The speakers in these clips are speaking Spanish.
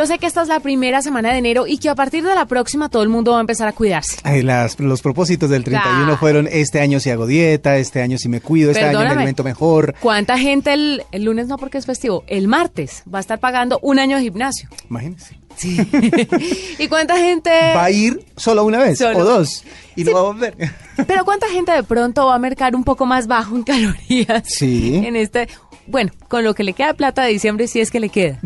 yo sé que esta es la primera semana de enero y que a partir de la próxima todo el mundo va a empezar a cuidarse. Ay, las, los propósitos del 31 fueron este año si hago dieta, este año si me cuido, este año me alimento mejor. ¿Cuánta gente el, el lunes no porque es festivo, el martes va a estar pagando un año de gimnasio? Imagínense. Sí. ¿Y cuánta gente va a ir solo una vez o dos y no va a volver? Pero cuánta gente de pronto va a mercar un poco más bajo en calorías sí. en este, bueno, con lo que le queda de plata de diciembre si es que le queda.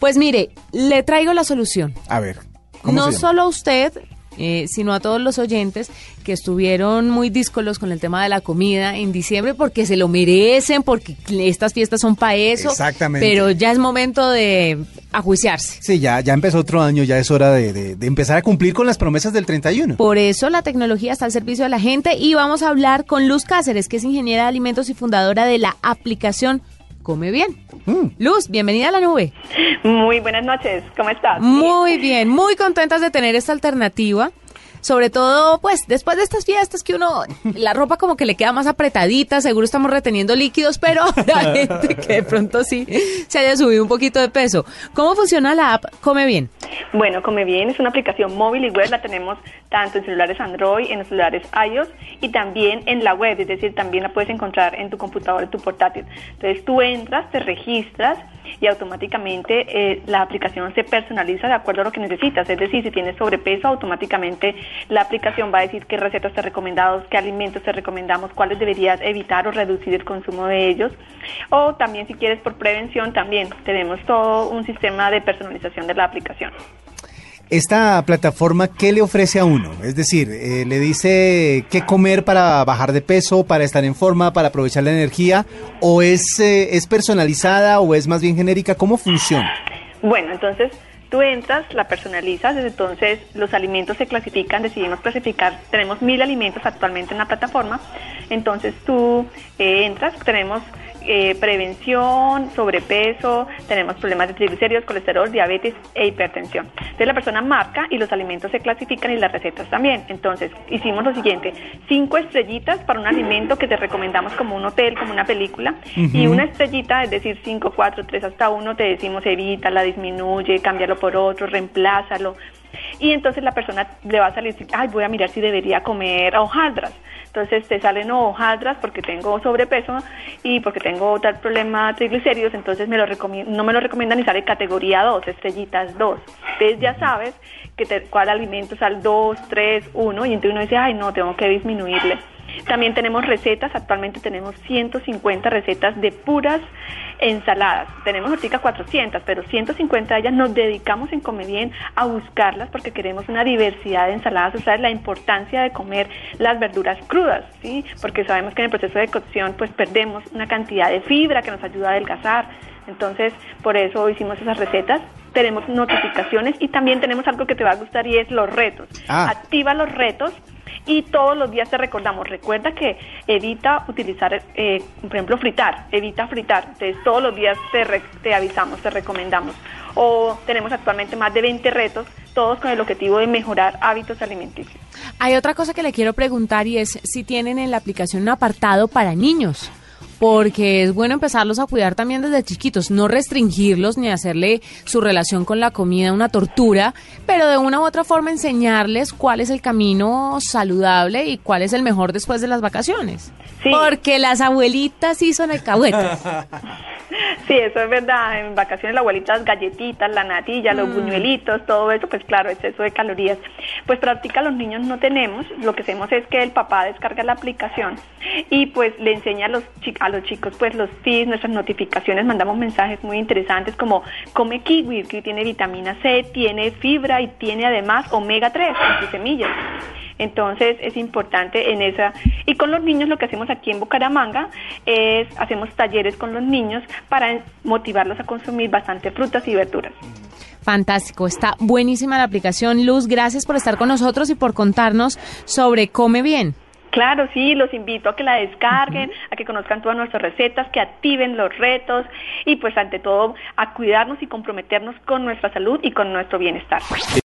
Pues mire, le traigo la solución. A ver. no solo usted, eh, sino a todos los oyentes que estuvieron muy díscolos con el tema de la comida en diciembre porque se lo merecen, porque estas fiestas son para eso. Exactamente. Pero ya es momento de ajuiciarse. Sí, ya, ya empezó otro año, ya es hora de, de empezar a cumplir con las promesas del 31. Por eso la tecnología está al servicio de la gente y vamos a hablar con Luz Cáceres, que es ingeniera de alimentos y fundadora de la aplicación come bien. Mm. Luz, bienvenida a la nube. Muy buenas noches, ¿cómo estás? Muy bien, muy contentas de tener esta alternativa sobre todo, pues, después de estas fiestas que uno, la ropa como que le queda más apretadita, seguro estamos reteniendo líquidos, pero la gente que de pronto sí se haya subido un poquito de peso. ¿Cómo funciona la app Come Bien? Bueno, Come Bien es una aplicación móvil y web, la tenemos tanto en celulares Android, en los celulares iOS y también en la web, es decir, también la puedes encontrar en tu computador, en tu portátil. Entonces tú entras, te registras y automáticamente eh, la aplicación se personaliza de acuerdo a lo que necesitas, es decir, si tienes sobrepeso, automáticamente la aplicación va a decir qué recetas te recomendamos, qué alimentos te recomendamos, cuáles deberías evitar o reducir el consumo de ellos. O también si quieres por prevención, también tenemos todo un sistema de personalización de la aplicación. Esta plataforma, ¿qué le ofrece a uno? Es decir, eh, ¿le dice qué comer para bajar de peso, para estar en forma, para aprovechar la energía? ¿O es, eh, es personalizada o es más bien genérica? ¿Cómo funciona? Bueno, entonces Tú entras, la personalizas, entonces los alimentos se clasifican, decidimos clasificar, tenemos mil alimentos actualmente en la plataforma, entonces tú eh, entras, tenemos eh, prevención, sobrepeso, tenemos problemas de triglicéridos, colesterol, diabetes e hipertensión. Entonces la persona marca y los alimentos se clasifican y las recetas también. Entonces hicimos lo siguiente, cinco estrellitas para un alimento que te recomendamos como un hotel, como una película, y una estrellita, es decir, cinco, cuatro, tres hasta uno, te decimos evita, la disminuye, cámbialo por otro, reemplázalo. Y entonces la persona le va a salir, ay, voy a mirar si debería comer hojaldras. Entonces te salen hojaldras porque tengo sobrepeso y porque tengo tal problema triglicéridos, entonces me lo no me lo recomiendan y sale categoría 2, estrellitas 2. Entonces ya sabes que te, cuál alimento es al 2, 3, 1 y entonces uno dice, ay no, tengo que disminuirle. También tenemos recetas, actualmente tenemos 150 recetas de puras ensaladas. Tenemos ahorita 400, pero 150 de ellas nos dedicamos en Comer Bien a buscarlas porque queremos una diversidad de ensaladas, o sea, la importancia de comer las verduras crudas, ¿sí? Porque sabemos que en el proceso de cocción pues perdemos una cantidad de fibra que nos ayuda a adelgazar. Entonces, por eso hicimos esas recetas. Tenemos notificaciones y también tenemos algo que te va a gustar y es los retos. Ah. Activa los retos y todos los días te recordamos, recuerda que evita utilizar, eh, por ejemplo, fritar, evita fritar, entonces todos los días te, te avisamos, te recomendamos. O tenemos actualmente más de 20 retos, todos con el objetivo de mejorar hábitos alimenticios. Hay otra cosa que le quiero preguntar y es si tienen en la aplicación un apartado para niños porque es bueno empezarlos a cuidar también desde chiquitos, no restringirlos ni hacerle su relación con la comida una tortura, pero de una u otra forma enseñarles cuál es el camino saludable y cuál es el mejor después de las vacaciones. Porque las abuelitas sí son alcahuetas. Sí, eso es verdad. En vacaciones la abuelita las galletitas, la natilla, los mm. buñuelitos, todo eso, pues claro, exceso de calorías. Pues práctica los niños no tenemos. Lo que hacemos es que el papá descarga la aplicación y pues le enseña a los, a los chicos pues los tips, nuestras notificaciones, mandamos mensajes muy interesantes como come kiwi, que tiene vitamina C, tiene fibra y tiene además omega 3 en sus semillas. Entonces es importante en esa. Y con los niños lo que hacemos aquí en Bucaramanga es hacemos talleres con los niños para motivarlos a consumir bastante frutas y verduras. Fantástico, está buenísima la aplicación Luz. Gracias por estar con nosotros y por contarnos sobre Come Bien. Claro, sí, los invito a que la descarguen, a que conozcan todas nuestras recetas, que activen los retos y pues ante todo a cuidarnos y comprometernos con nuestra salud y con nuestro bienestar.